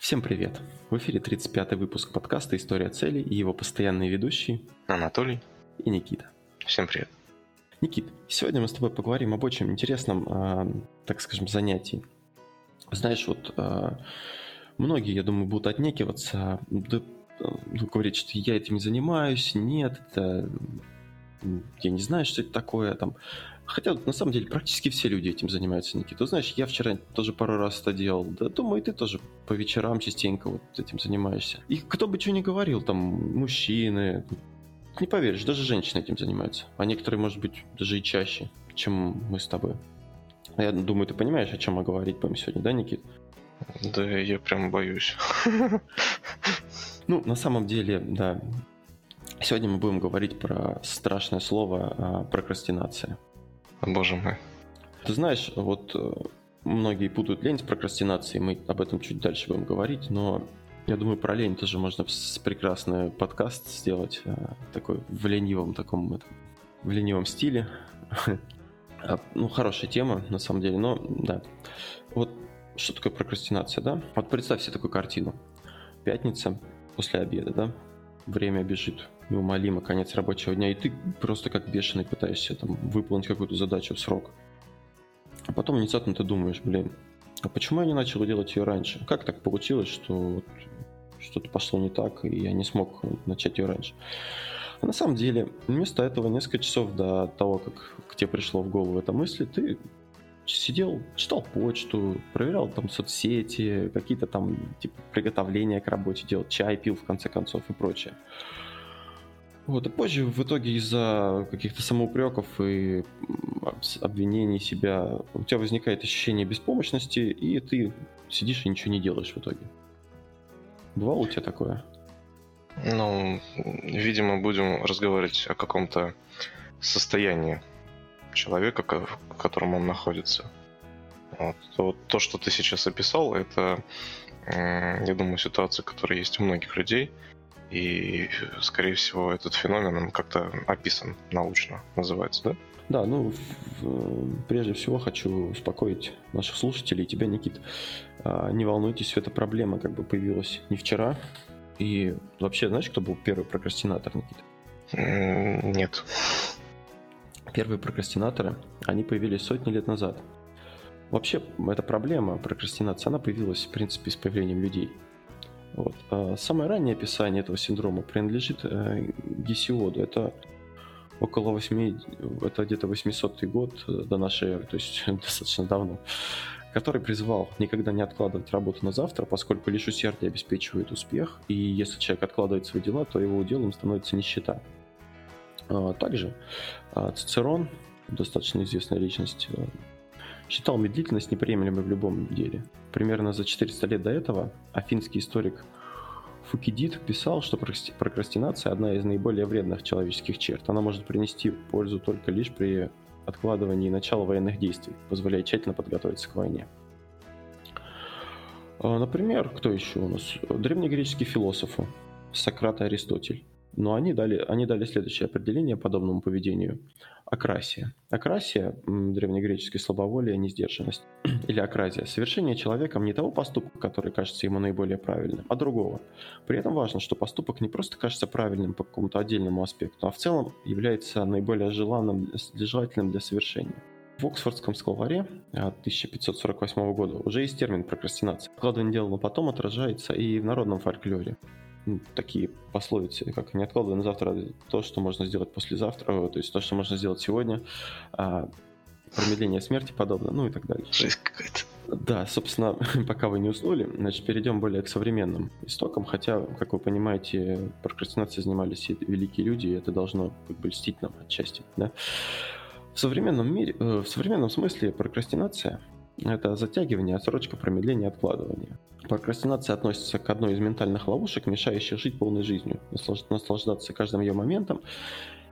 Всем привет! В эфире 35-й выпуск подкаста «История целей» и его постоянные ведущие Анатолий и Никита. Всем привет. Никит, сегодня мы с тобой поговорим об очень интересном, э, так скажем, занятии. Знаешь, вот э, многие, я думаю, будут отнекиваться, да, ну, говорить, что я этим не занимаюсь, нет, это я не знаю, что это такое, там, Хотя, на самом деле, практически все люди этим занимаются, Никита. Знаешь, я вчера тоже пару раз это делал. Да, думаю, ты тоже по вечерам частенько вот этим занимаешься. И кто бы что ни говорил, там, мужчины, не поверишь, даже женщины этим занимаются. А некоторые, может быть, даже и чаще, чем мы с тобой. Я думаю, ты понимаешь, о чем мы говорить будем сегодня, да, Никит? Да, я прям боюсь. Ну, на самом деле, да. Сегодня мы будем говорить про страшное слово а, прокрастинация. Боже мой. Ты знаешь, вот э, многие путают лень с прокрастинацией, мы об этом чуть дальше будем говорить, но я думаю, про лень тоже можно прекрасный подкаст сделать, э, такой в ленивом таком, в ленивом стиле. А, ну, хорошая тема, на самом деле, но да. Вот что такое прокрастинация, да? Вот представь себе такую картину. Пятница после обеда, да? Время бежит неумолимо, конец рабочего дня, и ты просто как бешеный пытаешься там выполнить какую-то задачу в срок. А потом внезапно ты думаешь, блин, а почему я не начал делать ее раньше? Как так получилось, что что-то пошло не так, и я не смог начать ее раньше? А на самом деле, вместо этого несколько часов до того, как к тебе пришло в голову эта мысль, ты сидел, читал почту, проверял там соцсети, какие-то там типа приготовления к работе делал, чай пил в конце концов и прочее. Вот, а позже в итоге из-за каких-то самоупреков и обвинений себя у тебя возникает ощущение беспомощности, и ты сидишь и ничего не делаешь в итоге. Бывало у тебя такое? Ну, видимо, будем разговаривать о каком-то состоянии человека, в котором он находится. Вот. вот то, что ты сейчас описал, это, я думаю, ситуация, которая есть у многих людей – и, скорее всего, этот феномен он как-то описан научно, называется, да? Да, ну, прежде всего хочу успокоить наших слушателей, тебя, Никит. А, не волнуйтесь, эта проблема как бы появилась не вчера. И вообще, знаешь, кто был первый прокрастинатор, Никит? Нет. Первые прокрастинаторы, они появились сотни лет назад. Вообще, эта проблема прокрастинации, она появилась, в принципе, с появлением людей – вот. А самое раннее описание этого синдрома принадлежит э, Гесиоду. Это около 8, это где-то 800 год э, до нашей эры, то есть достаточно давно, который призывал никогда не откладывать работу на завтра, поскольку лишь усердие обеспечивает успех, и если человек откладывает свои дела, то его уделом становится нищета. А также а, Цицерон, достаточно известная личность, э, считал медлительность неприемлемой в любом деле. Примерно за 400 лет до этого афинский историк Фукидид писал, что прокрастинация – одна из наиболее вредных человеческих черт. Она может принести пользу только лишь при откладывании начала военных действий, позволяя тщательно подготовиться к войне. А, например, кто еще у нас? Древнегреческие философы Сократ и Аристотель. Но они дали, они дали следующее определение подобному поведению. Акрасия. Акрасия, древнегреческий слабоволие, несдержанность. Или акразия. Совершение человеком не того поступка, который кажется ему наиболее правильным, а другого. При этом важно, что поступок не просто кажется правильным по какому-то отдельному аспекту, а в целом является наиболее желанным, желательным для совершения. В Оксфордском словаре 1548 года уже есть термин прокрастинация. Откладывание дела на потом отражается и в народном фольклоре ну, такие пословицы, как не откладывай на завтра то, что можно сделать послезавтра, то есть то, что можно сделать сегодня, а, промедление смерти подобно, ну и так далее. Жизнь какая-то. Да, собственно, пока вы не уснули, значит, перейдем более к современным истокам, хотя, как вы понимаете, прокрастинацией занимались и великие люди, и это должно как бы льстить нам отчасти, да. В современном мире, э, в современном смысле прокрастинация это затягивание, отсрочка, промедление, откладывание. Прокрастинация относится к одной из ментальных ловушек, мешающих жить полной жизнью, наслаждаться каждым ее моментом.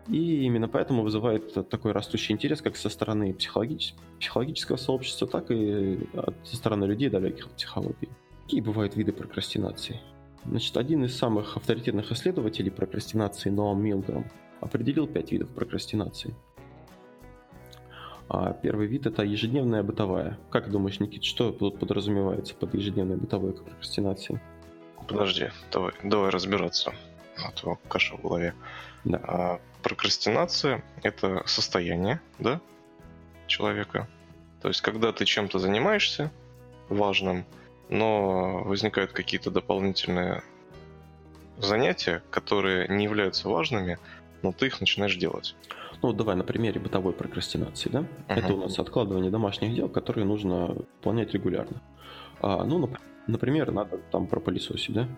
И именно поэтому вызывает такой растущий интерес как со стороны психологич... психологического сообщества, так и со стороны людей, далеких от психологии. Какие бывают виды прокрастинации? Значит, один из самых авторитетных исследователей прокрастинации, Ноам Милграм, определил пять видов прокрастинации – А первый вид это ежедневная бытовая. Как думаешь, Никит, что тут подразумевается под ежедневной бытовой прокрастинацией? Подожди, давай, давай разбираться. А то каша в голове. Да. А, прокрастинация это состояние, да, человека. То есть, когда ты чем-то занимаешься важным, но возникают какие-то дополнительные занятия, которые не являются важными, но ты их начинаешь делать. Ну, давай на примере бытовой прокрастинации, да? Uh-huh. Это у нас откладывание домашних дел, которые нужно выполнять регулярно. А, ну, например, надо там пропылесосить, да?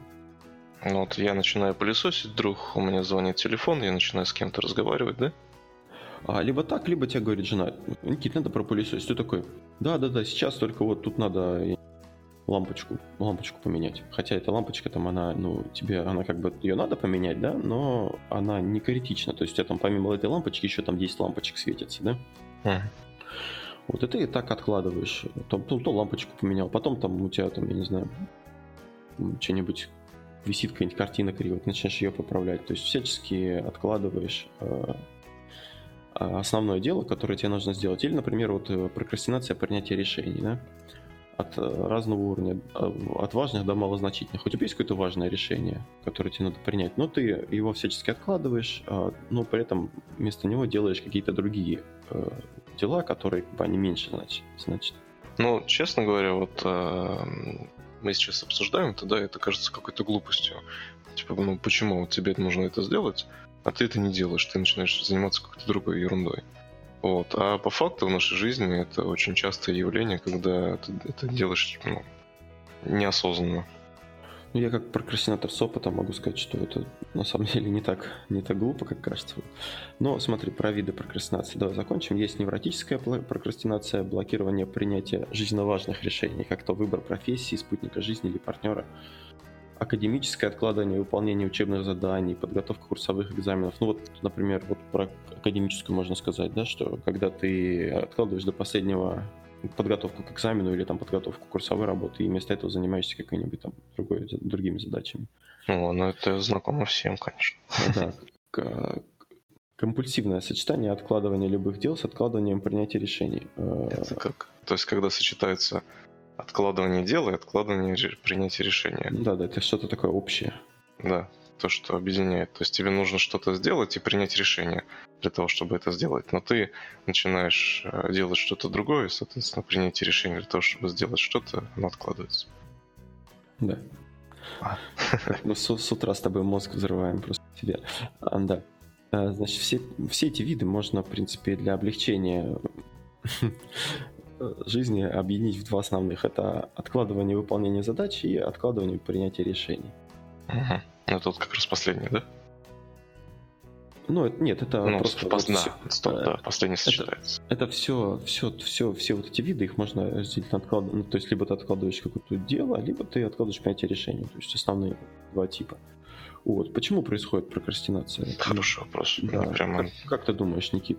Ну вот я начинаю пылесосить, вдруг у меня звонит телефон, я начинаю с кем-то разговаривать, да? А, либо так, либо тебе говорит жена, Никит, надо пропылесосить. Ты такой, да-да-да, сейчас только вот тут надо лампочку, лампочку поменять. Хотя эта лампочка там, она, ну, тебе, она как бы, ее надо поменять, да, но она не критична. То есть у тебя там помимо этой лампочки еще там 10 лампочек светится, да? Mm. Вот и ты так откладываешь. То, то, то лампочку поменял, потом там у тебя там, я не знаю, что-нибудь висит какая-нибудь картина криво, ты начинаешь ее поправлять. То есть всячески откладываешь э, основное дело, которое тебе нужно сделать. Или, например, вот э, прокрастинация принятия решений, да? От э, разного уровня, э, от важных до малозначительных. У тебя есть какое-то важное решение, которое тебе надо принять, но ты его всячески откладываешь, а, но при этом вместо него делаешь какие-то другие э, дела, которые как бы, они меньше значит. Ну, честно говоря, вот мы сейчас обсуждаем это, да, это кажется какой-то глупостью. Типа, ну почему тебе нужно это сделать, а ты это не делаешь, ты начинаешь заниматься какой-то другой ерундой. Вот. А по факту в нашей жизни это очень частое явление, когда ты это делаешь ну, неосознанно. Ну, я как прокрастинатор с опытом могу сказать, что это на самом деле не так, не так глупо, как кажется. Но смотри, про виды прокрастинации. Давай закончим. Есть невротическая прокрастинация, блокирование принятия жизненно важных решений, как то выбор профессии, спутника жизни или партнера академическое откладывание выполнения учебных заданий, подготовка курсовых экзаменов. Ну вот, например, вот про академическую можно сказать, да, что когда ты откладываешь до последнего подготовку к экзамену или там подготовку курсовой работы, и вместо этого занимаешься какой-нибудь там другой, другими задачами. Ну, ну это знакомо всем, конечно. Да, компульсивное сочетание откладывания любых дел с откладыванием принятия решений. Это как? То есть, когда сочетается откладывание дела и откладывание принятия решения. Да, да, это что-то такое общее. Да, то, что объединяет. То есть тебе нужно что-то сделать и принять решение для того, чтобы это сделать. Но ты начинаешь э, делать что-то другое, и, соответственно, принятие решения для того, чтобы сделать что-то, оно откладывается. Да. Мы с, с утра с тобой мозг взрываем просто себе. А, да. А, значит, все, все эти виды можно, в принципе, для облегчения жизни объединить в два основных. Это откладывание выполнения задач и откладывание принятия решений. Угу. Ну, тут как раз последний, да? Ну, нет, это ну, просто... Пос... Вот да, все, стоп, да, последний сочетается. Это, это все, все, все, все вот эти виды, их можно разделить на откладывание. Ну, то есть, либо ты откладываешь какое-то дело, либо ты откладываешь принятие решения. То есть, основные два типа. Вот. Почему происходит прокрастинация? Хороший вопрос. Да. Прямо... Как, как ты думаешь, Никит?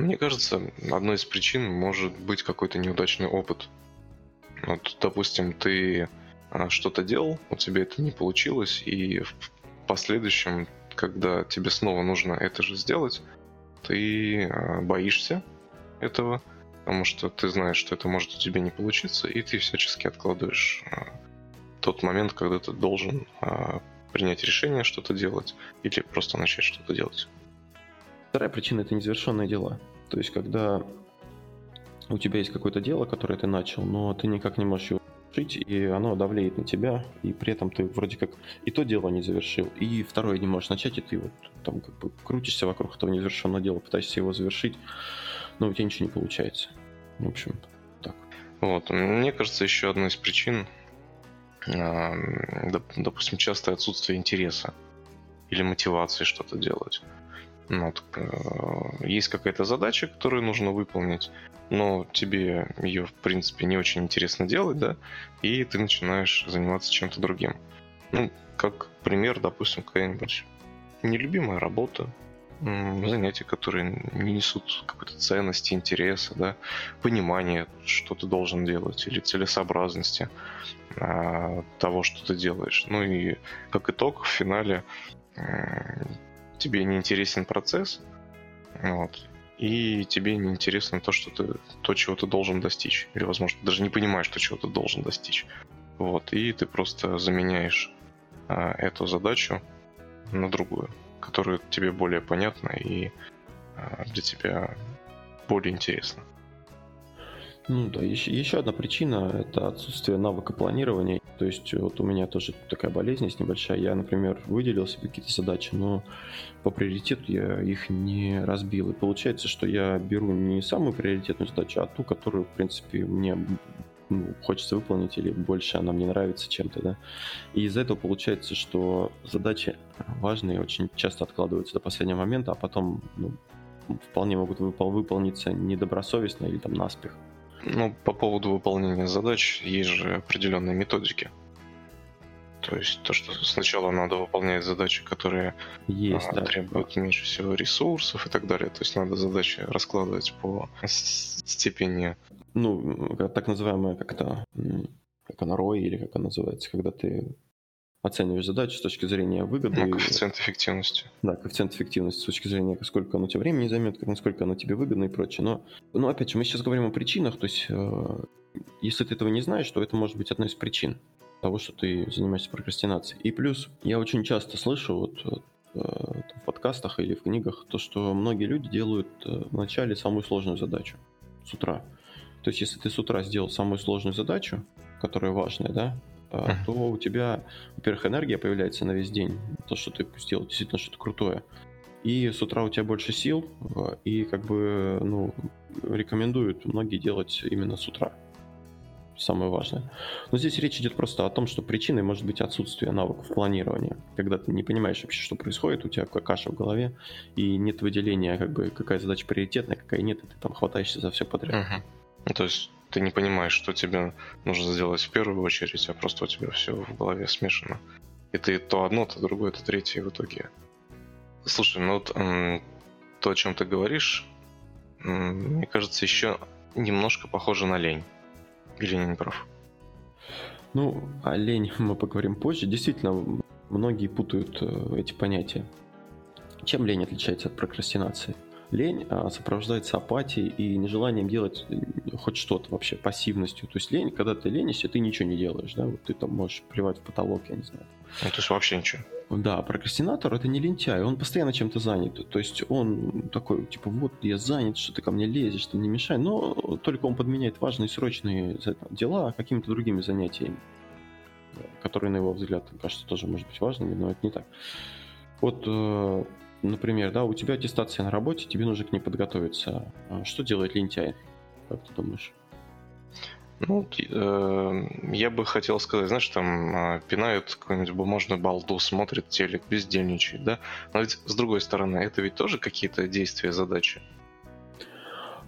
Мне кажется, одной из причин может быть какой-то неудачный опыт. Вот, допустим, ты а, что-то делал, у тебя это не получилось, и в последующем, когда тебе снова нужно это же сделать, ты а, боишься этого, потому что ты знаешь, что это может у тебя не получиться, и ты всячески откладываешь а, тот момент, когда ты должен принять решение что-то делать или просто начать что-то делать. Вторая причина – это незавершенные дела. То есть, когда у тебя есть какое-то дело, которое ты начал, но ты никак не можешь его завершить, и оно давлеет на тебя, и при этом ты вроде как и то дело не завершил, и второе не можешь начать, и ты вот там как бы крутишься вокруг этого незавершенного дела, пытаешься его завершить, но у тебя ничего не получается. В общем, так. Вот, мне кажется, еще одной из причин, допустим, частое отсутствие интереса или мотивации что-то делать. Ну, вот, э, есть какая-то задача, которую нужно выполнить, но тебе ее, в принципе, не очень интересно делать, да, и ты начинаешь заниматься чем-то другим. Ну, как пример, допустим, какая-нибудь нелюбимая работа, занятия, которые не несут какой-то ценности, интереса, да, понимания, что ты должен делать, или целесообразности а, того, что ты делаешь. Ну и как итог, в финале тебе не интересен процесс, вот, и тебе не интересно то, что ты, то, чего ты должен достичь. Или, возможно, даже не понимаешь, то, чего ты должен достичь. Вот, и ты просто заменяешь а, эту задачу на другую, которая тебе более понятна и а, для тебя более интересна. Ну да, еще, еще одна причина – это отсутствие навыка планирования. То есть вот у меня тоже такая болезнь есть небольшая. Я, например, выделил себе какие-то задачи, но по приоритету я их не разбил. И получается, что я беру не самую приоритетную задачу, а ту, которую, в принципе, мне ну, хочется выполнить или больше она мне нравится чем-то, да. И из-за этого получается, что задачи важные очень часто откладываются до последнего момента, а потом ну, вполне могут выпол- выполниться недобросовестно или там наспех. Ну, по поводу выполнения задач есть же определенные методики. То есть то, что сначала надо выполнять задачи, которые есть, а, да. требуют меньше всего ресурсов и так далее. То есть надо задачи раскладывать по степени. Ну, так называемая, как это, как она ROI или как она называется, когда ты оцениваешь задачу с точки зрения выгоды. Ну, коэффициент эффективности. Да, коэффициент эффективности с точки зрения, сколько оно тебе времени займет, насколько оно тебе выгодно и прочее. Но, но опять же, мы сейчас говорим о причинах, то есть э, если ты этого не знаешь, то это может быть одной из причин того, что ты занимаешься прокрастинацией. И плюс, я очень часто слышу вот э, в подкастах или в книгах то, что многие люди делают э, вначале самую сложную задачу с утра. То есть, если ты с утра сделал самую сложную задачу, которая важная, да. То у тебя, во-первых, энергия появляется на весь день, то, что ты сделал действительно что-то крутое. И с утра у тебя больше сил, а, и как бы, ну, рекомендуют многие делать именно с утра. Самое важное. Но здесь речь идет просто о том, что причиной может быть отсутствие навыков планирования. Когда ты не понимаешь вообще, что происходит, у тебя каша в голове, и нет выделения, как бы, какая задача приоритетная, какая нет, и ты там хватаешься за все подряд. Uh-huh. То есть ты не понимаешь, что тебе нужно сделать в первую очередь, а просто у тебя все в голове смешано. И ты то одно, то другое, то третье в итоге. Слушай, ну вот то, о чем ты говоришь, мне кажется, еще немножко похоже на лень. Или не прав? Ну, о лень мы поговорим позже. Действительно, многие путают э, эти понятия. Чем лень отличается от прокрастинации? Лень а, сопровождается апатией и нежеланием делать э, хоть что-то вообще, пассивностью. То есть лень, когда ты ленишься, ты ничего не делаешь, да, вот ты там можешь плевать в потолок, я не знаю. Ну, то есть вообще ничего. Да, прокрастинатор это не лентяй, он постоянно чем-то занят. То есть он такой, типа, вот я занят, что ты ко мне лезешь, ты не мешай. Но только он подменяет важные срочные дела какими-то другими занятиями, которые, на его взгляд, кажется, тоже может быть важными, но это не так. Вот э, например, да, у тебя аттестация на работе, тебе нужно к ней подготовиться. А что делает лентяй? Как ты думаешь? Ну, э, я бы хотел сказать, знаешь, там э, пинают какую-нибудь бумажную балду, смотрят телек, бездельничают, да? Но ведь с другой стороны, это ведь тоже какие-то действия, задачи.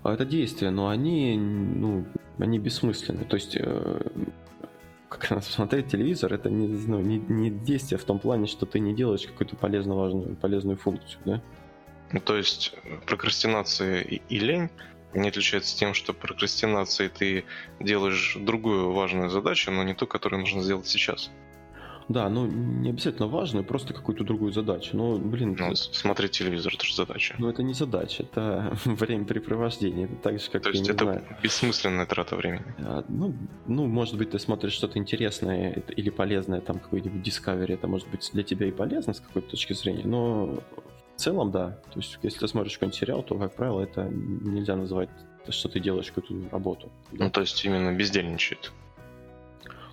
А это действия, но они, ну, они бессмысленны. То есть э, как раз смотреть телевизор, это не, ну, не, не действие в том плане, что ты не делаешь какую-то полезно важную, полезную функцию, да? Ну, то есть прокрастинация и, и лень не отличаются тем, что прокрастинацией ты делаешь другую важную задачу, но не ту, которую нужно сделать сейчас. Да, ну не обязательно важную, просто какую-то другую задачу. Ну, блин. Ну, смотреть телевизор это же задача. Ну, это не задача, это времяпрепровождение. Это так же, как То есть это знаю. бессмысленная трата времени. А, ну, ну, может быть, ты смотришь что-то интересное или полезное, там какой-нибудь Discovery, это может быть для тебя и полезно с какой-то точки зрения, но в целом, да. То есть, если ты смотришь какой-нибудь сериал, то, как правило, это нельзя называть, что ты делаешь какую-то работу. Да? Ну, то есть именно бездельничает.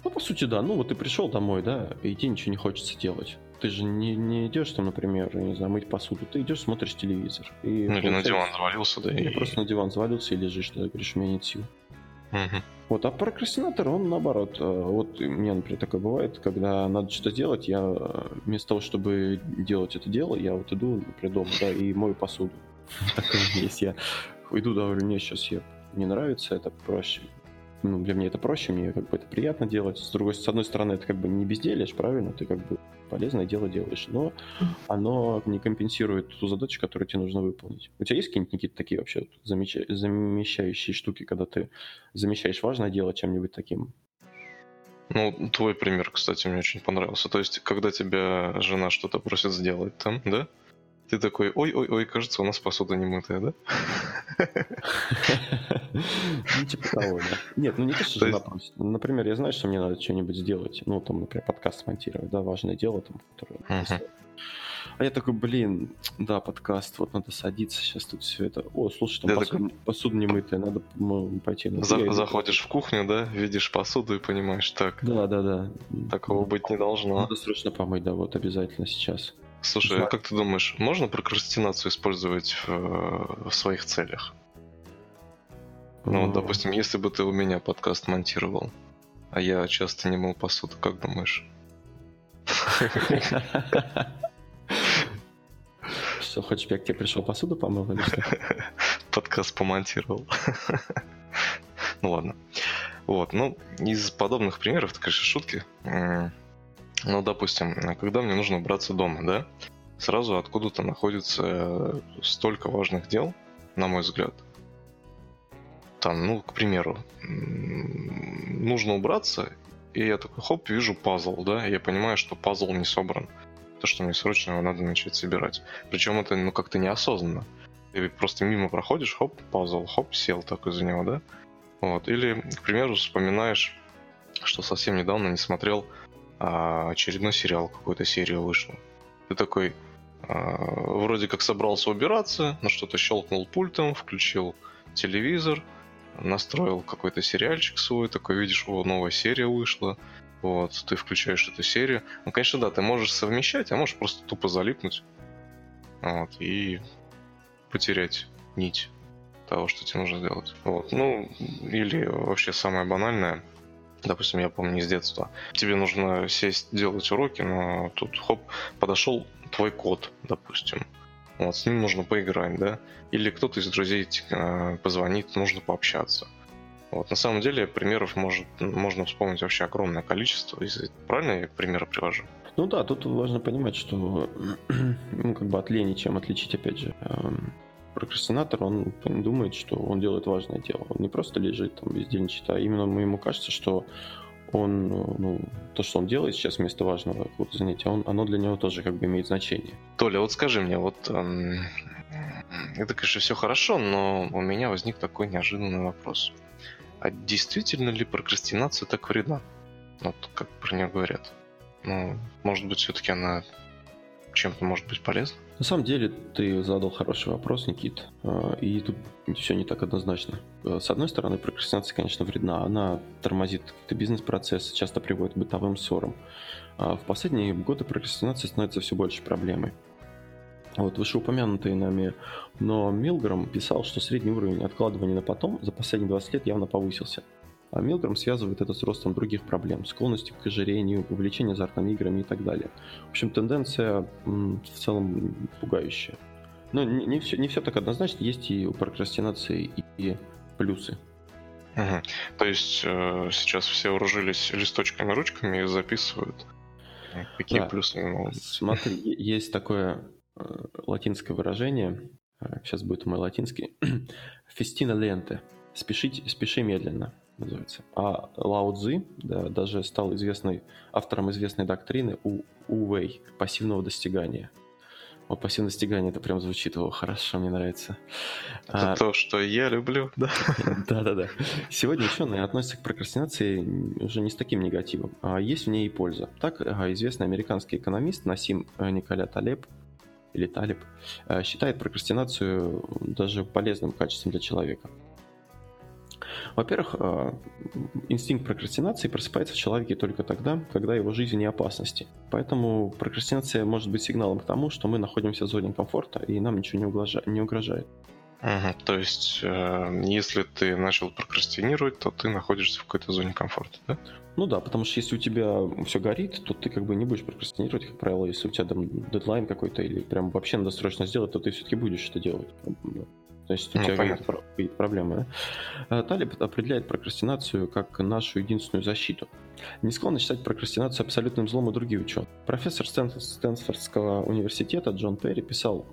Ну, по сути, да. Ну, вот ты пришел домой, да, и тебе ничего не хочется делать. Ты же не, не идешь там, например, не знаю, мыть посуду. Ты идешь, смотришь телевизор. И ну, или на диван завалился, да. Или и... просто на диван завалился и лежишь, да, говоришь, у меня нет сил. Угу. Вот, а прокрастинатор, он наоборот. Э, вот у меня, например, такое бывает, когда надо что-то делать, я э, вместо того, чтобы делать это дело, я вот иду, например, дома, да, и мою посуду. Такое есть. Я иду, говорю, мне сейчас я не нравится, это проще ну, для меня это проще, мне как бы это приятно делать. С другой, с одной стороны, это как бы не безделишь, правильно, ты как бы полезное дело делаешь, но оно не компенсирует ту задачу, которую тебе нужно выполнить. У тебя есть какие-нибудь какие такие вообще замеча... замещающие штуки, когда ты замещаешь важное дело чем-нибудь таким? Ну, твой пример, кстати, мне очень понравился. То есть, когда тебя жена что-то просит сделать там, да? Ты такой, ой-ой-ой, кажется, у нас посуда не мытая, да? Ну, типа того, да. Нет, ну не то, что жена просит. Например, я знаю, что мне надо что-нибудь сделать. Ну, там, например, подкаст смонтировать, да, важное дело, там, которое... А я такой, блин, да, подкаст, вот надо садиться сейчас тут все это. О, слушай, там посуда, такой... посуда не мытая, надо пойти на... За- заходишь в кухню, да, видишь посуду и понимаешь, так. Да, да, да. Такого быть не должно. Надо срочно помыть, да, вот обязательно сейчас. Слушай, а как ты думаешь, можно прокрастинацию использовать в, в своих целях? Ну, вот, допустим, если бы ты у меня подкаст монтировал, а я часто не мыл посуду, как думаешь? Что, хочешь, я к тебе пришел посуду помыл или что? Подкаст помонтировал. Ну ладно. Вот, ну, из подобных примеров, это, конечно, шутки. Ну, допустим, когда мне нужно убраться дома, да, сразу откуда-то находится столько важных дел, на мой взгляд. Там, ну, к примеру, нужно убраться, и я такой, хоп, вижу пазл, да, и я понимаю, что пазл не собран. То, что мне срочно его надо начать собирать. Причем это, ну, как-то неосознанно. Ты просто мимо проходишь, хоп, пазл, хоп, сел такой за него, да? Вот. Или, к примеру, вспоминаешь, что совсем недавно не смотрел а, очередной сериал, какую-то серию вышла. Ты такой, а, вроде как собрался убираться, но что-то щелкнул пультом, включил телевизор, настроил какой-то сериальчик свой, такой видишь, о, новая серия вышла, вот, ты включаешь эту серию. Ну, конечно, да, ты можешь совмещать, а можешь просто тупо залипнуть, вот, и потерять нить того, что тебе нужно делать. Вот, ну, или вообще самое банальное – Допустим, я помню из детства. Тебе нужно сесть, делать уроки, но тут, хоп, подошел твой кот, допустим. Вот, с ним нужно поиграть, да? Или кто-то из друзей э, позвонит, нужно пообщаться. Вот, на самом деле примеров может, можно вспомнить вообще огромное количество. Правильно я примеры привожу? Ну да, тут важно понимать, что ну, как бы от лени, чем отличить, опять же, эм, прокрастинатор, он думает, что он делает важное дело. Он не просто лежит там бездельничает, а именно ему кажется, что он, ну, то, что он делает сейчас вместо важного какого-то занятия, он, оно для него тоже как бы имеет значение. Толя, вот скажи мне, вот эм, это, конечно, все хорошо, но у меня возник такой неожиданный вопрос. А действительно ли прокрастинация так вредна? Вот как про нее говорят. Ну, может быть, все-таки она чем-то может быть полезна? На самом деле, ты задал хороший вопрос, Никит, а, и тут все не так однозначно. А, с одной стороны, прокрастинация, конечно, вредна. Она тормозит какие-то бизнес-процессы, часто приводит к бытовым ссорам. А в последние годы прокрастинация становится все больше проблемой. Вот вышеупомянутый нами, но Милграм писал, что средний уровень откладывания на потом за последние 20 лет явно повысился. А Милграм связывает это с ростом других проблем, склонностью к ожирению, увлечением азартными играми и так далее. В общем, тенденция в целом пугающая. Но не, не, все, не все так однозначно, есть и у прокрастинации и, плюсы. Угу. То есть э, сейчас все вооружились листочками, ручками и записывают. Какие да. плюсы могут быть? Смотри, есть такое э, латинское выражение, э, сейчас будет мой латинский, фестина ленте, спешить, спеши медленно называется. А Лао Цзи да, даже стал известной, автором известной доктрины У, Уэй, пассивного достигания. Вот пассивное достигание, это прям звучит, о, хорошо, мне нравится. Это а, то, что я люблю, да? Да-да-да. Сегодня ученые относятся к прокрастинации уже не с таким негативом, а есть в ней и польза. Так, известный американский экономист Насим Николя Талеб или Талиб э, считает прокрастинацию даже полезным качеством для человека. Во-первых, э, инстинкт прокрастинации просыпается в человеке только тогда, когда его жизнь не опасности. Поэтому прокрастинация может быть сигналом к тому, что мы находимся в зоне комфорта и нам ничего не угрожает. Угу, то есть, э, если ты начал прокрастинировать, то ты находишься в какой-то зоне комфорта, да? Ну да, потому что если у тебя все горит, то ты как бы не будешь прокрастинировать, как правило, если у тебя там дедлайн какой-то или прям вообще надо срочно сделать, то ты все-таки будешь это делать. То есть у ну, тебя какие-то проблемы. Да? Талиб определяет прокрастинацию как нашу единственную защиту. Не склонны считать прокрастинацию абсолютным злом и другие ученые. Профессор Стэнфордского университета Джон Перри писал,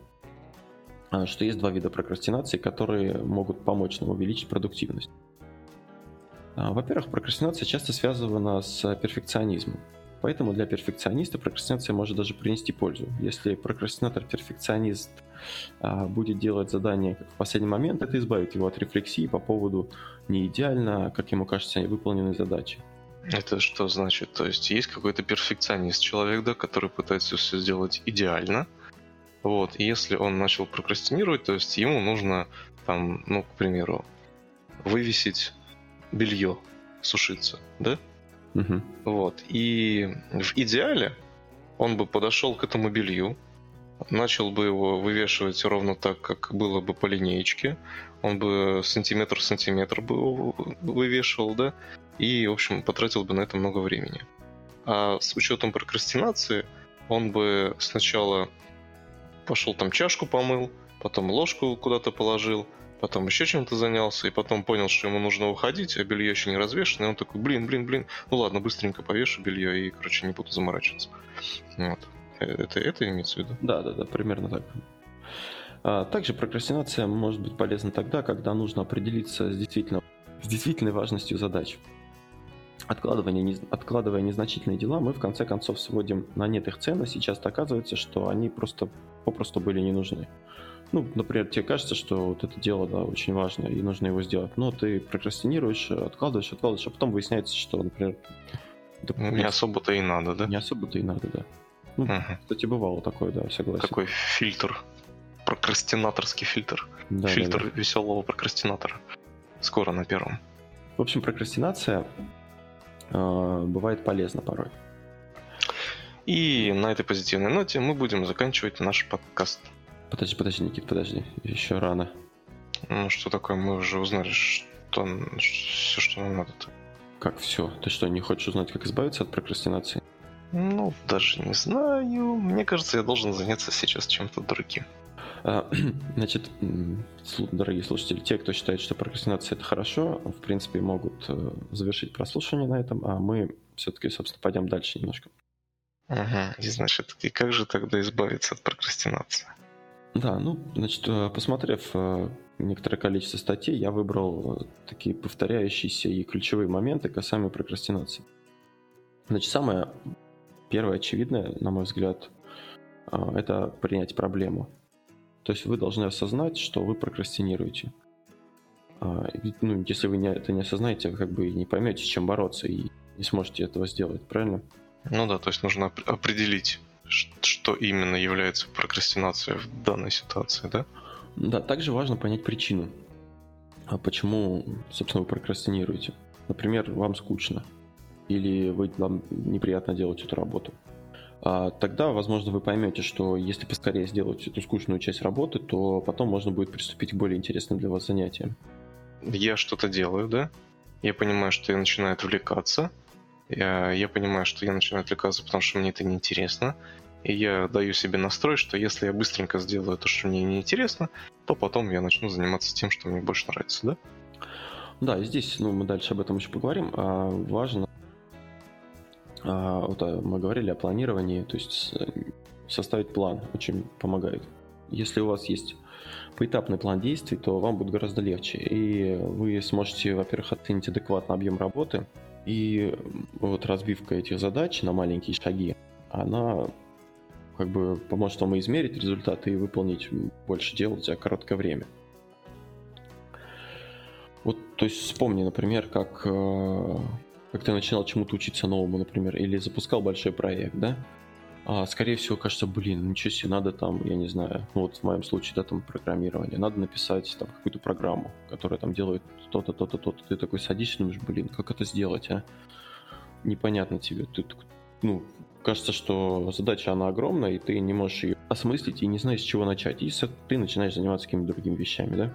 а, что есть два вида прокрастинации, которые могут помочь нам увеличить продуктивность. А, во-первых, прокрастинация часто связана с перфекционизмом. Поэтому для перфекциониста прокрастинация может даже принести пользу. Если прокрастинатор-перфекционист а, будет делать задание как в последний момент, это избавит его от рефлексии по поводу не идеально, как ему кажется, выполненной задачи. Это что значит? То есть есть какой-то перфекционист человек, да, который пытается все сделать идеально. Вот, и если он начал прокрастинировать, то есть ему нужно там, ну, к примеру, вывесить белье, сушиться, да? Угу. Вот. И в идеале он бы подошел к этому белью, начал бы его вывешивать ровно так, как было бы по линеечке. Он бы сантиметр в сантиметр бы его вывешивал, да? И, в общем, потратил бы на это много времени. А с учетом прокрастинации он бы сначала пошел там чашку помыл, потом ложку куда-то положил, потом еще чем-то занялся, и потом понял, что ему нужно уходить, а белье еще не развешено, и он такой, блин, блин, блин, ну ладно, быстренько повешу белье и, короче, не буду заморачиваться. Вот. Э, это, это имеется в виду? Да, да, да, примерно так. А, также прокрастинация может быть полезна тогда, когда нужно определиться с, действительно, с действительной важностью задач. Откладывание, откладывая незначительные дела, мы в конце концов сводим на нет их ценность, и часто оказывается, что они просто попросту были не нужны. Ну, например, тебе кажется, что вот это дело, да, очень важно, и нужно его сделать, но ты прокрастинируешь, откладываешь, откладываешь, а потом выясняется, что, например... Да, не особо-то и надо, да? Не особо-то и надо, да. Ну, угу. кстати, бывало такое, да, согласен. Такой фильтр, прокрастинаторский фильтр. Да, фильтр да, да. веселого прокрастинатора. Скоро на первом. В общем, прокрастинация э, бывает полезна порой. И на этой позитивной ноте мы будем заканчивать наш подкаст. Подожди, подожди, Никит, подожди. Еще рано. Ну, что такое? Мы уже узнали, что все, что нам надо. -то. Как все? Ты что, не хочешь узнать, как избавиться от прокрастинации? Ну, даже не знаю. Мне кажется, я должен заняться сейчас чем-то другим. А, значит, дорогие слушатели, те, кто считает, что прокрастинация это хорошо, в принципе, могут э, завершить прослушивание на этом, а мы все-таки, собственно, пойдем дальше немножко. Ага, и значит, и как же тогда избавиться от прокрастинации? Да, ну, значит, э, посмотрев э, некоторое количество статей, я выбрал такие повторяющиеся и ключевые моменты касаемо прокрастинации. Значит, самое Первое, очевидное, на мой взгляд, это принять проблему. То есть вы должны осознать, что вы прокрастинируете. Ну, если вы это не осознаете, вы как бы не поймете, с чем бороться и не сможете этого сделать, правильно? Ну да, то есть нужно определить, что именно является прокрастинацией в данной ситуации, да? Да, также важно понять причину. А почему, собственно, вы прокрастинируете? Например, вам скучно или вы, вам неприятно делать эту работу. А, тогда, возможно, вы поймете, что если поскорее сделать эту скучную часть работы, то потом можно будет приступить к более интересным для вас занятиям. Я что-то делаю, да? Я понимаю, что я начинаю отвлекаться. Я, я понимаю, что я начинаю отвлекаться, потому что мне это неинтересно. И я даю себе настрой, что если я быстренько сделаю то, что мне неинтересно, то потом я начну заниматься тем, что мне больше нравится, да? Да, здесь, ну, мы дальше об этом еще поговорим. А важно а, вот а, мы говорили о планировании, то есть составить план очень помогает. Если у вас есть поэтапный план действий, то вам будет гораздо легче. И вы сможете, во-первых, оценить адекватно объем работы. И вот разбивка этих задач на маленькие шаги, она как бы поможет вам измерить результаты и выполнить больше дел за короткое время. Вот, то есть вспомни, например, как э, как ты начинал чему-то учиться новому, например, или запускал большой проект, да, а, скорее всего, кажется, блин, ничего себе, надо там, я не знаю, ну вот в моем случае, да, там программирование, надо написать там какую-то программу, которая там делает то-то, то-то, то-то. Ты такой садишься думаешь, блин, как это сделать, а? Непонятно тебе. Ты, ну, кажется, что задача, она огромная, и ты не можешь ее осмыслить и не знаешь, с чего начать. И ты начинаешь заниматься какими-то другими вещами, да?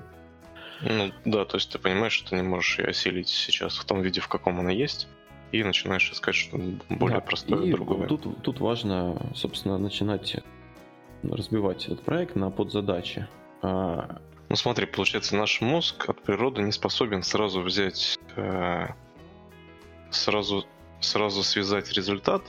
Ну да, то есть ты понимаешь, что ты не можешь ее осилить сейчас в том виде, в каком она есть, и начинаешь искать что-то более да, простое, и другое. Тут, тут важно, собственно, начинать разбивать этот проект на подзадачи. А... Ну смотри, получается, наш мозг от природы не способен сразу взять, э, сразу, сразу связать результат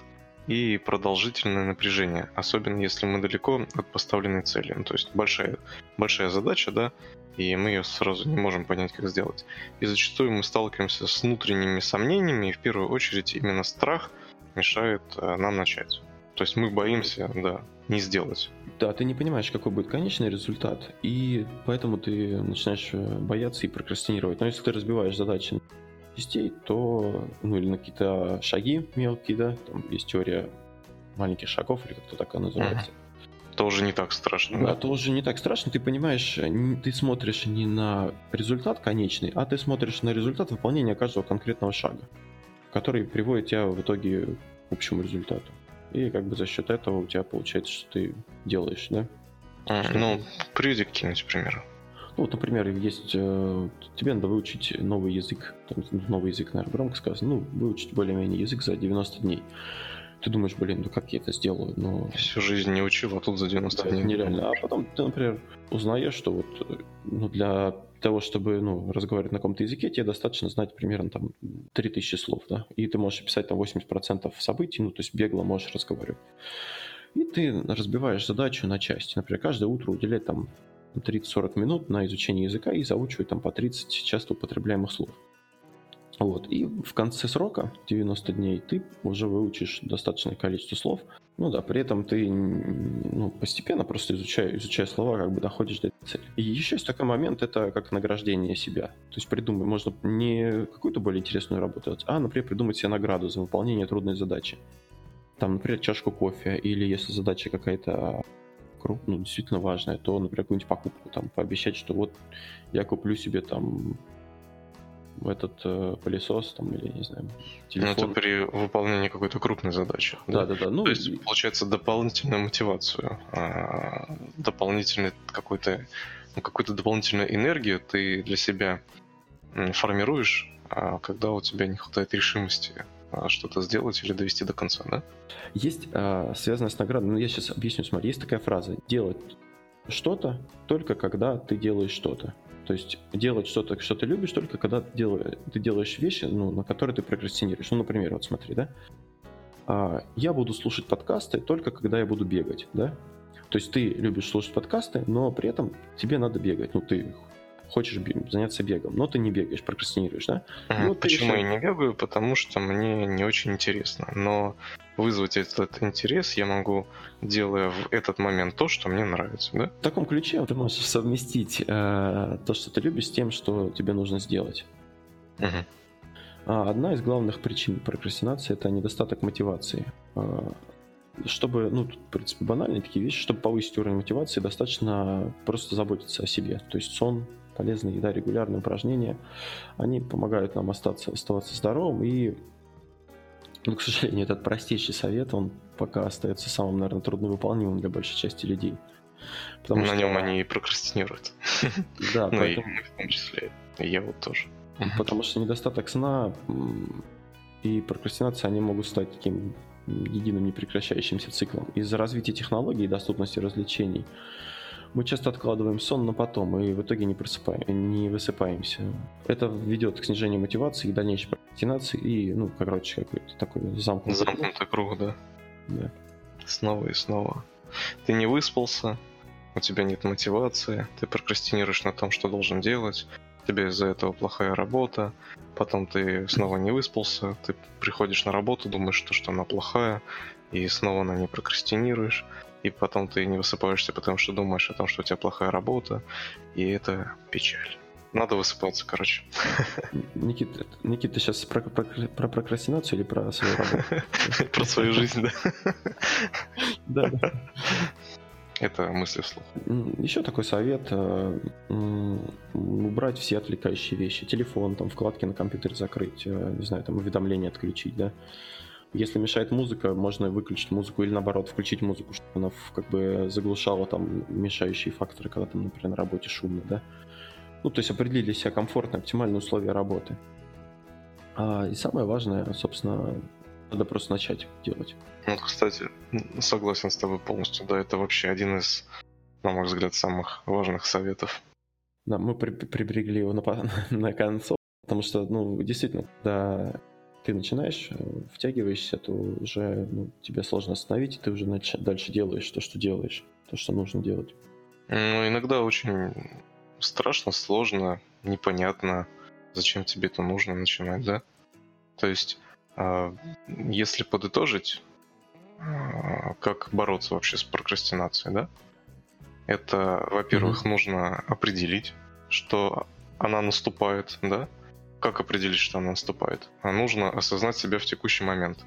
и продолжительное напряжение, особенно если мы далеко от поставленной цели. Ну, то есть большая, большая задача, да, и мы ее сразу не можем понять, как сделать. И зачастую мы сталкиваемся с внутренними сомнениями, и в первую очередь именно страх мешает э, нам начать. То есть мы боимся, да, не сделать. Да, ты не понимаешь, какой будет конечный результат, и поэтому ты начинаешь э, бояться и прокрастинировать. Но если ты разбиваешь задачи частей, то, ну, или на какие-то шаги мелкие, да, там есть теория маленьких шагов, или как-то так она называется. Uh-huh. То уже не так страшно. Да, да, то уже не так страшно. Ты понимаешь, ты смотришь не на результат конечный, а ты смотришь на результат выполнения каждого конкретного шага, который приводит тебя в итоге к общему результату. И как бы за счет этого у тебя получается, что ты делаешь, да? А, ну, приведи какие-нибудь примеры. Ну, вот, например, есть э, тебе надо выучить новый язык, там, новый язык, наверное, громко сказано, ну, выучить более-менее язык за 90 дней. Ты думаешь, блин, ну как я это сделаю? Но... Всю жизнь не учил, а тут за 90 да, дней. нереально. А потом ты, например, узнаешь, что вот ну, для того, чтобы ну, разговаривать на каком-то языке, тебе достаточно знать примерно там 3000 слов, да, и ты можешь писать там 80% событий, ну, то есть бегло можешь разговаривать. И ты разбиваешь задачу на части. Например, каждое утро уделять там 30-40 минут на изучение языка и заучивать там по 30 часто употребляемых слов. Вот. И в конце срока, 90 дней, ты уже выучишь достаточное количество слов. Ну да, при этом ты ну, постепенно просто изучая, изучая слова, как бы доходишь до этой цели. И еще есть такой момент, это как награждение себя. То есть придумай, можно не какую-то более интересную работу а, например, придумать себе награду за выполнение трудной задачи. Там, например, чашку кофе, или если задача какая-то ну, действительно важная, то, например, какую-нибудь покупку, там, пообещать, что вот я куплю себе там этот э, пылесос там или не знаю телефон. Ну это при выполнении какой-то крупной задачи. Да, да, да. Ну, То есть получается дополнительную мотивацию, а, дополнительный какой-то ну, какую-то дополнительную энергию ты для себя формируешь, а, когда у тебя не хватает решимости а, что-то сделать или довести до конца, да? Есть а, связанная с наградой, ну я сейчас объясню, смотри, есть такая фраза, делать что-то только когда ты делаешь что-то. То есть делать что-то, что ты любишь, только когда ты делаешь, ты делаешь вещи, ну, на которые ты прокрастинируешь. Ну, например, вот смотри, да, а, я буду слушать подкасты только когда я буду бегать, да. То есть ты любишь слушать подкасты, но при этом тебе надо бегать. Ну, ты хочешь заняться бегом, но ты не бегаешь, прокрастинируешь, да? Mm, ну, почему я не бегаю? Потому что мне не очень интересно. Но вызвать этот интерес я могу, делая в этот момент то, что мне нравится, да? В таком ключе ты можешь совместить э, то, что ты любишь, с тем, что тебе нужно сделать. Угу. Одна из главных причин прокрастинации это недостаток мотивации. А, чтобы, ну, тут, в принципе, банальные такие вещи, чтобы повысить уровень мотивации, достаточно просто заботиться о себе. То есть сон, полезная еда, регулярные упражнения, они помогают нам остаться, оставаться здоровым и но, к сожалению, этот простейший совет, он пока остается самым, наверное, трудновыполнимым для большей части людей. Потому На что... нем они и прокрастинируют. Да, ну поэтому... и мы в том числе. И я вот тоже. Потому что недостаток сна и прокрастинация, они могут стать таким единым непрекращающимся циклом. Из-за развития технологий и доступности развлечений мы часто откладываем сон на потом и в итоге не, просыпаем, не высыпаемся. Это ведет к снижению мотивации и дальнейшей прокрастинации и, ну, короче, какой-то такой замкнутый, замкнутый круг. да. Да. Снова и снова. Ты не выспался, у тебя нет мотивации, ты прокрастинируешь на том, что должен делать, тебе из-за этого плохая работа, потом ты снова не выспался, ты приходишь на работу, думаешь, что, что она плохая, и снова на ней прокрастинируешь и потом ты не высыпаешься, потому что думаешь о том, что у тебя плохая работа, и это печаль. Надо высыпаться, короче. Никита, Никита, ты сейчас про, про, про прокрастинацию или про свою работу? Про свою жизнь, да. Да. Это мысли вслух. Еще такой совет. Э, убрать все отвлекающие вещи. Телефон, там, вкладки на компьютере закрыть, э, не знаю, там, уведомления отключить, да. Если мешает музыка, можно выключить музыку или наоборот включить музыку, чтобы она как бы заглушала там мешающие факторы, когда там, например, на работе шумно, да. Ну, то есть определить для себя комфортные, оптимальные условия работы. А, и самое важное, собственно, надо просто начать делать. Ну, кстати, согласен с тобой полностью. Да, это вообще один из, на мой взгляд, самых важных советов. Да, мы при приберегли его на, на концов, потому что, ну, действительно, да ты начинаешь, э, втягиваешься, то уже ну, тебе сложно остановить, и ты уже нач- дальше делаешь то, что делаешь, то, что нужно делать. Ну, иногда очень страшно, сложно, непонятно, зачем тебе это нужно начинать, да? То есть А, если подытожить, а, как бороться вообще с прокрастинацией, да? Это, во-первых, mm-hmm. нужно определить, что она наступает, да? Как определить, что она наступает? А нужно осознать себя в текущий момент.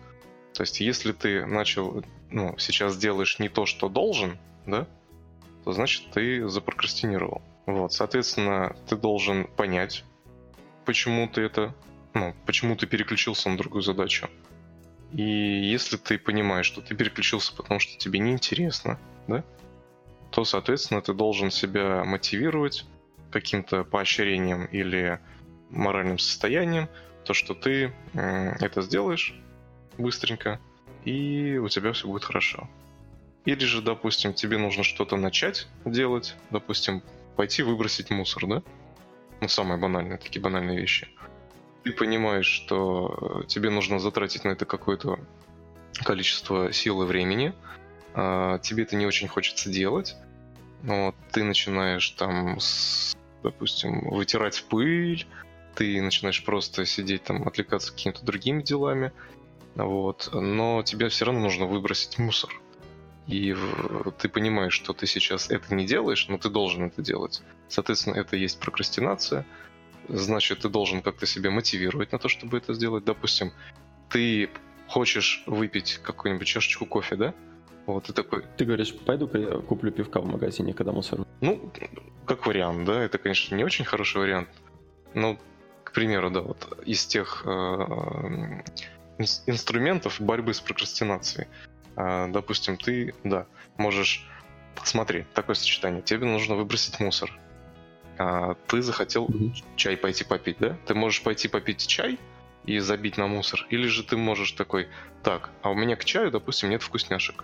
То есть, если ты начал, ну, сейчас делаешь не то, что должен, да, то значит ты запрокрастинировал. Вот, соответственно, ты должен понять, почему ты это, ну, почему ты переключился на другую задачу. И если ты понимаешь, что ты переключился, потому что тебе неинтересно, да, то, соответственно, ты должен себя мотивировать каким-то поощрением или моральным состоянием, то, что ты это сделаешь быстренько, и у тебя все будет хорошо. Или же, допустим, тебе нужно что-то начать делать, допустим, пойти выбросить мусор, да? Ну, самые банальные, такие банальные вещи. Ты понимаешь, что э, тебе нужно затратить на это какое-то количество сил и времени, а тебе это не очень хочется делать, но ты начинаешь там, с, допустим, вытирать пыль, ты начинаешь просто сидеть там, отвлекаться какими-то другими делами, вот, но тебе все равно нужно выбросить мусор и ты понимаешь, что ты сейчас это не делаешь, но ты должен это делать. Соответственно, это есть прокрастинация. Значит, ты должен как-то себя мотивировать на то, чтобы это сделать. Допустим, ты хочешь выпить какую-нибудь чашечку кофе, да? Вот ты такой. Ты говоришь, пойду-ка я куплю пивка в магазине, когда мусор. Ну, как вариант, да, это, конечно, не очень хороший вариант. Но, примеру, да, вот из тех э, инструментов борьбы с прокрастинацией а, допустим, ты, да, можешь... Смотри, такое сочетание. Тебе нужно выбросить мусор. А, ты захотел mm-hmm. чай пойти попить, да? Ты можешь пойти попить чай и забить на мусор. Или же ты можешь такой, так, а у меня к чаю, допустим, нет вкусняшек.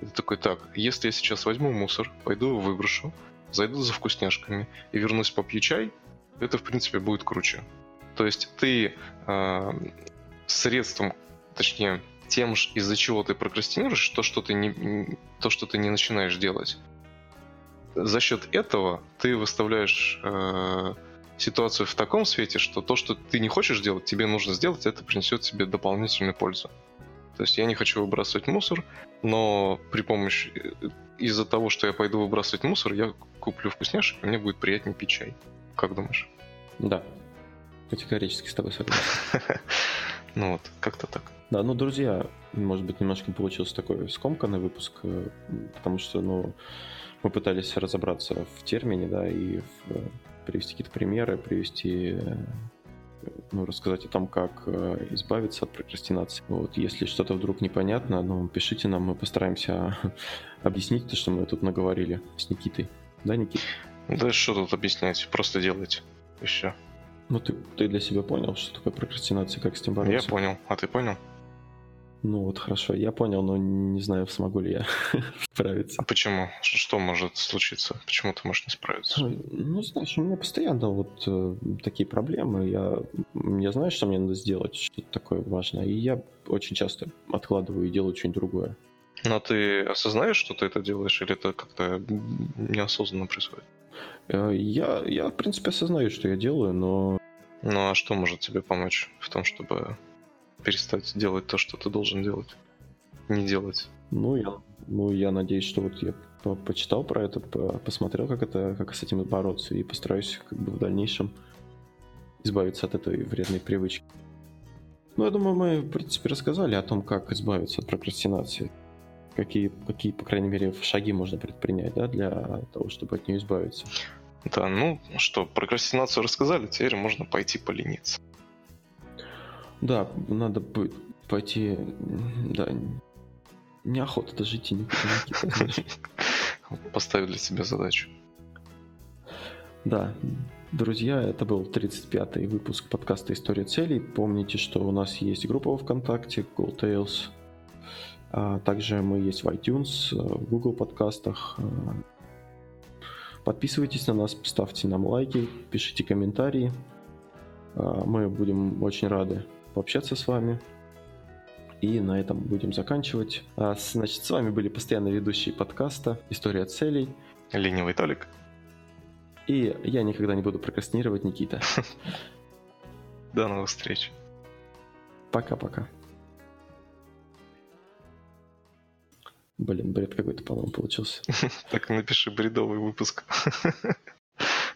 И ты такой, так, если я сейчас возьму мусор, пойду его выброшу, зайду за вкусняшками и вернусь попью чай, это, в принципе, будет круче. То есть ты э, средством, точнее, тем, из-за чего ты прокрастинируешь, то, что ты не, то, что ты не начинаешь делать. За счет этого ты выставляешь э, ситуацию в таком свете, что то, что ты не хочешь делать, тебе нужно сделать, это принесет тебе дополнительную пользу. То есть я не хочу выбрасывать мусор, но при помощи э, из-за того, что я пойду выбрасывать мусор, я куплю вкусняшек, и мне будет приятнее пить чай. Как думаешь? Да. Категорически с тобой согласен. Ну вот, как-то так. Да, ну, друзья, может быть, немножко получился такой скомканный выпуск, э, потому что, ну, мы пытались разобраться в термине, да, и в, э, привести какие-то примеры, привести, э, ну, рассказать о том, как избавиться от прокрастинации. Вот, если что-то вдруг непонятно, ну, пишите нам, мы постараемся объяснить то, что мы тут наговорили с Никитой. Да, Никита? Да что тут объяснять, просто делайте, и все. Ну, ты, ты для себя понял, что такое прокрастинация, как с ним бороться? Я понял, а ты понял? Ну вот хорошо, я понял, но не знаю, смогу ли я справиться. А почему? Что может случиться? Почему ты можешь не справиться? Ну, знаешь, у меня постоянно вот э, такие проблемы. Я, я знаю, что мне надо сделать, что-то такое важное, и я очень часто откладываю и делаю что-нибудь другое. Но ты осознаешь, что ты это делаешь, или это как-то неосознанно происходит? Э, я, я, в принципе, осознаю, что я делаю, но... Ну а что может тебе помочь в том, чтобы перестать делать то, что ты должен делать. Не делать. Ну, я, ну, я надеюсь, что вот я по почитал про это, по посмотрел, как это, как с этим бороться, и постараюсь как бы в дальнейшем избавиться от этой вредной привычки. Ну, я думаю, мы, в принципе, рассказали о том, как избавиться от прокрастинации. Какие, какие, по крайней мере, шаги можно предпринять, да, для того, чтобы от нее избавиться. Да, ну что, прокрастинацию рассказали, теперь можно пойти полениться. Да, надо пойти... Да, неохота даже идти никуда, Поставил для себя задачу. Да, друзья, это был 35-й выпуск подкаста «История целей». Помните, что у нас есть группа в ВКонтакте Gold Tales. А также мы есть в iTunes, в Google подкастах. Подписывайтесь на нас, ставьте нам лайки, пишите комментарии. А, мы будем очень рады пообщаться с вами. И на этом будем заканчивать. А, значит, с вами были постоянно ведущие подкаста «История целей». Ленивый Толик. И я никогда не буду прокрастинировать, Никита. До новых встреч. Пока-пока. Блин, бред какой-то, по-моему, получился. Так напиши бредовый выпуск.